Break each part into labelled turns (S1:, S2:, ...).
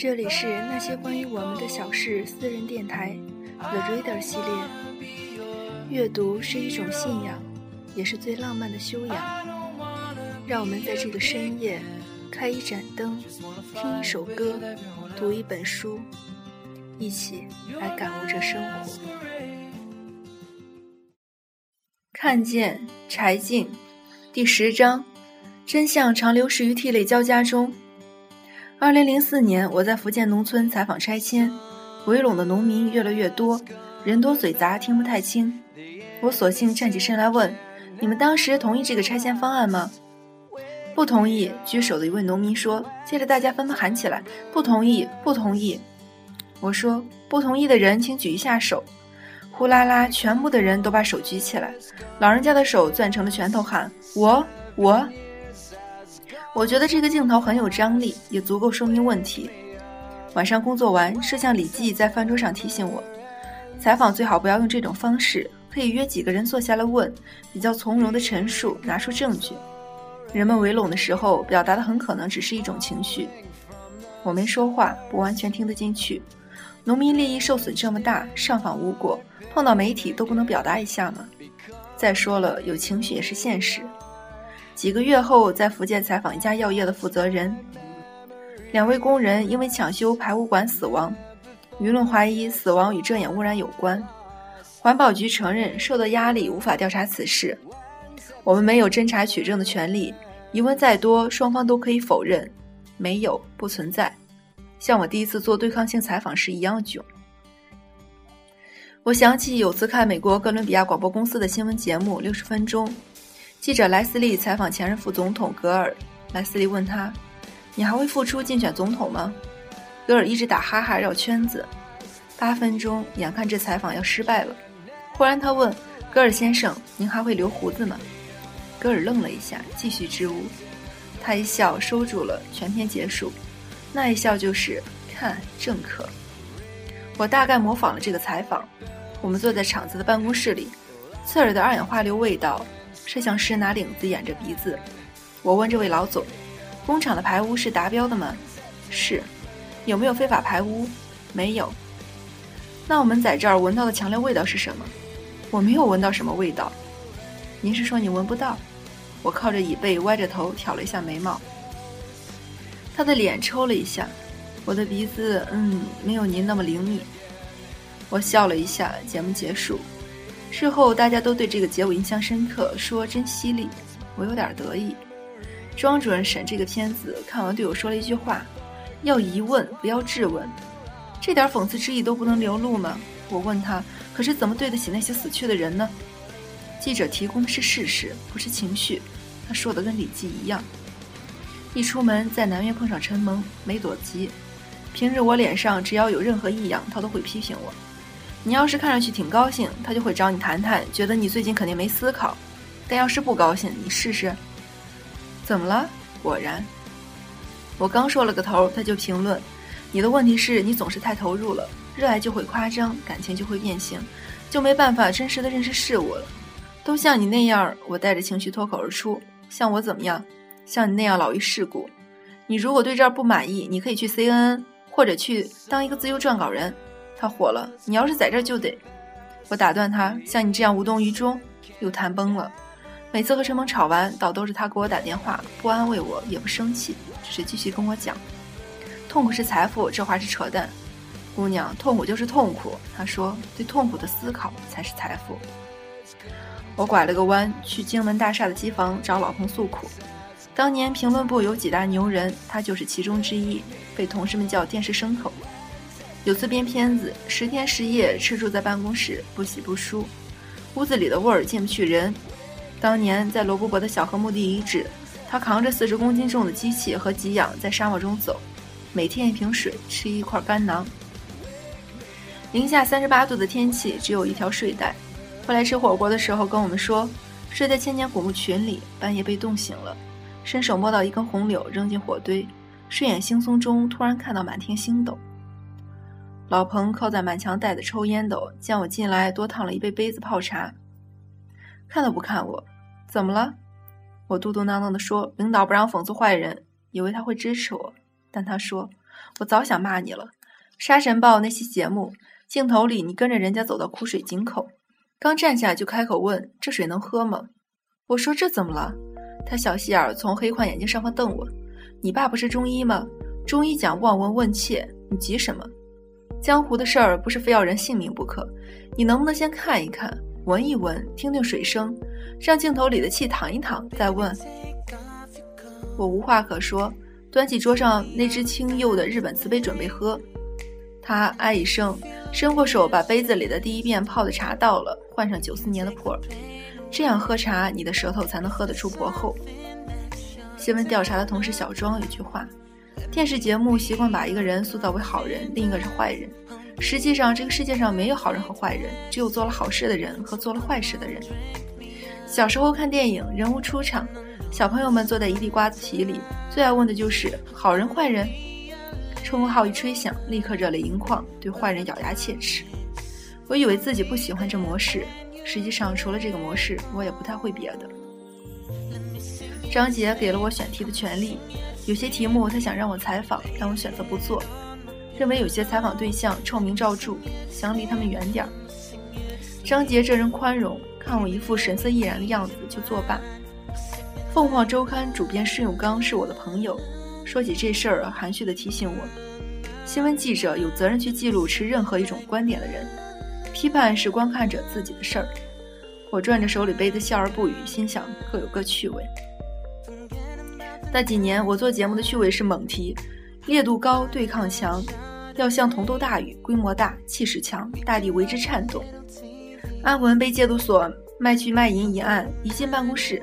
S1: 这里是那些关于我们的小事私人电台，The Reader 系列。阅读是一种信仰，也是最浪漫的修养。让我们在这个深夜，开一盏灯，听一首歌，读一本书，一起来感悟这生活。看见柴静，第十章：真相常流失于涕泪交加中。二零零四年，我在福建农村采访拆迁，围拢的农民越来越多，人多嘴杂，听不太清。我索性站起身来问：“你们当时同意这个拆迁方案吗？”“不同意。”举手的一位农民说。接着大家纷纷喊起来：“不同意，不同意！”我说：“不同意的人，请举一下手。”呼啦啦，全部的人都把手举起来，老人家的手攥成了拳头，喊：“我，我。”我觉得这个镜头很有张力，也足够说明问题。晚上工作完，摄像李记在饭桌上提醒我，采访最好不要用这种方式，可以约几个人坐下来问，比较从容的陈述，拿出证据。人们围拢的时候，表达的很可能只是一种情绪。我没说话，不完全听得进去。农民利益受损这么大，上访无果，碰到媒体都不能表达一下吗？再说了，有情绪也是现实。几个月后，在福建采访一家药业的负责人，两位工人因为抢修排污管死亡，舆论怀疑死亡与遮掩污染有关。环保局承认受到压力无法调查此事，我们没有侦查取证的权利。疑问再多，双方都可以否认，没有不存在，像我第一次做对抗性采访时一样囧。我想起有次看美国哥伦比亚广播公司的新闻节目《六十分钟》。记者莱斯利采访前任副总统格尔，莱斯利问他：“你还会复出竞选总统吗？”格尔一直打哈哈绕圈子。八分钟，眼看这采访要失败了，忽然他问：“格尔先生，您还会留胡子吗？”格尔愣了一下，继续支吾。他一笑，收住了。全篇结束，那一笑就是看政客。我大概模仿了这个采访。我们坐在厂子的办公室里，刺耳的二氧化硫味道。摄像师拿领子掩着鼻子，我问这位老总：“工厂的排污是达标的吗？”“是。”“有没有非法排污？”“没有。”“那我们在这儿闻到的强烈味道是什么？”“我没有闻到什么味道。”“您是说你闻不到？”我靠着椅背，歪着头挑了一下眉毛。他的脸抽了一下，我的鼻子，嗯，没有您那么灵敏。我笑了一下，节目结束。事后大家都对这个结尾印象深刻，说真犀利，我有点得意。庄主任审这个片子，看完对我说了一句话：“要疑问，不要质问。”这点讽刺之意都不能流露吗？我问他：“可是怎么对得起那些死去的人呢？”记者提供的是事实，不是情绪。他说的跟李记一样。一出门在南院碰上陈萌，没躲急。平日我脸上只要有任何异样，他都会批评我。你要是看上去挺高兴，他就会找你谈谈，觉得你最近肯定没思考。但要是不高兴，你试试。怎么了？果然，我刚说了个头，他就评论：你的问题是你总是太投入了，热爱就会夸张，感情就会变形，就没办法真实的认识事物了。都像你那样，我带着情绪脱口而出：像我怎么样？像你那样老于世故。你如果对这儿不满意，你可以去 CNN，或者去当一个自由撰稿人。他火了，你要是在这就得，我打断他。像你这样无动于衷，又谈崩了。每次和陈萌吵完，倒都是他给我打电话，不安慰我，也不生气，只是继续跟我讲：痛苦是财富，这话是扯淡。姑娘，痛苦就是痛苦。他说，对痛苦的思考才是财富。我拐了个弯，去京门大厦的机房找老彭诉苦。当年评论部有几大牛人，他就是其中之一，被同事们叫电视牲口。有次编片子，十天十夜吃住在办公室，不洗不梳，屋子里的味儿进不去人。当年在罗布泊的小河墓地遗址，他扛着四十公斤重的机器和给养在沙漠中走，每天一瓶水，吃一块干囊。零下三十八度的天气，只有一条睡袋。后来吃火锅的时候跟我们说，睡在千年古墓群里，半夜被冻醒了，伸手摸到一根红柳，扔进火堆，睡眼惺忪中突然看到满天星斗。老彭靠在满墙带的抽烟斗，见我进来，多烫了一杯杯子泡茶。看都不看我，怎么了？我嘟嘟囔囔地说：“领导不让讽刺坏人，以为他会支持我。但他说，我早想骂你了。沙尘暴那期节目镜头里，你跟着人家走到苦水井口，刚站下就开口问：“这水能喝吗？”我说：“这怎么了？”他小细眼从黑框眼镜上方瞪我：“你爸不是中医吗？中医讲望闻问切，你急什么？江湖的事儿不是非要人性命不可。你能不能先看一看，闻一闻，听听水声，让镜头里的气躺一躺，再问？”我无话可说，端起桌上那只青釉的日本瓷杯准备喝。他哎一声，伸过手把杯子里的第一遍泡的茶倒了，换上九四年的普洱。这样喝茶，你的舌头才能喝得出薄厚。新闻调查的同事小庄有句话：电视节目习惯把一个人塑造为好人，另一个是坏人。实际上，这个世界上没有好人和坏人，只有做了好事的人和做了坏事的人。小时候看电影，人物出场。小朋友们坐在一地瓜子皮里，最爱问的就是好人坏人。冲锋号一吹响，立刻热泪盈眶，对坏人咬牙切齿。我以为自己不喜欢这模式，实际上除了这个模式，我也不太会别的。张杰给了我选题的权利，有些题目他想让我采访，但我选择不做，认为有些采访对象臭名昭著，想离他们远点儿。张杰这人宽容，看我一副神色毅然的样子，就作罢。凤凰周刊主编施永刚是我的朋友，说起这事儿，含蓄地提醒我：新闻记者有责任去记录持任何一种观点的人，批判是观看者自己的事儿。我转着手里杯子，笑而不语，心想各有各趣味。那几年我做节目的趣味是猛提，烈度高，对抗强，要像同斗大雨，规模大，气势强，大地为之颤动。阿文被戒毒所卖去卖淫一案，一进办公室。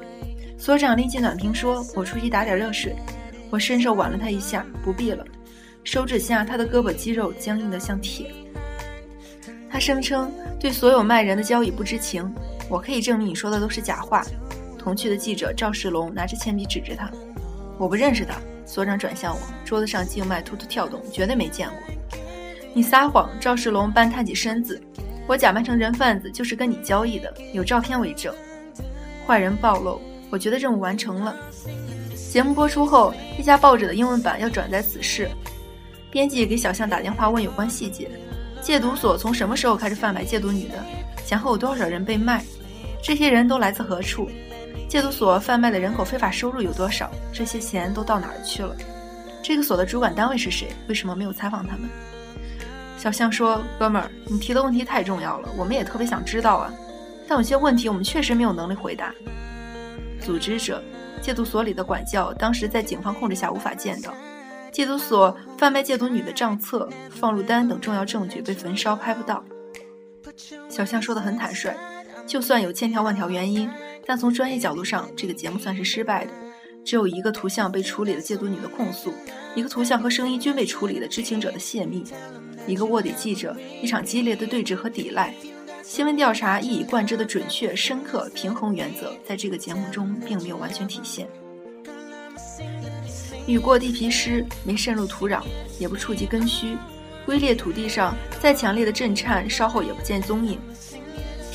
S1: 所长拎起暖瓶说：“我出去打点热水。”我伸手挽了他一下：“不必了。”手指下，他的胳膊肌肉僵硬得像铁。他声称对所有卖人的交易不知情。我可以证明你说的都是假话。同去的记者赵世龙拿着铅笔指着他：“我不认识他。”所长转向我，桌子上静脉突突跳动，绝对没见过。你撒谎！赵世龙半探起身子：“我假扮成人贩子就是跟你交易的，有照片为证。”坏人暴露。我觉得任务完成了。节目播出后，一家报纸的英文版要转载此事。编辑给小象打电话问有关细节：戒毒所从什么时候开始贩卖戒毒女的？前后有多少人被卖？这些人都来自何处？戒毒所贩卖的人口非法收入有多少？这些钱都到哪儿去了？这个所的主管单位是谁？为什么没有采访他们？小象说：“哥们儿，你提的问题太重要了，我们也特别想知道啊。但有些问题我们确实没有能力回答。”组织者，戒毒所里的管教，当时在警方控制下无法见到。戒毒所贩卖戒毒女的账册、放入单等重要证据被焚烧，拍不到。小象说的很坦率，就算有千条万条原因，但从专业角度上，这个节目算是失败的。只有一个图像被处理的戒毒女的控诉，一个图像和声音均被处理的知情者的泄密，一个卧底记者，一场激烈的对峙和抵赖。新闻调查一以贯之的准确、深刻、平衡原则，在这个节目中并没有完全体现。雨过地皮湿，没渗入土壤，也不触及根须。龟裂土地上再强烈的震颤，稍后也不见踪影。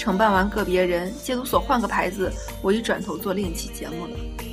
S1: 承办完个别人，戒毒所换个牌子，我已转头做另一期节目了。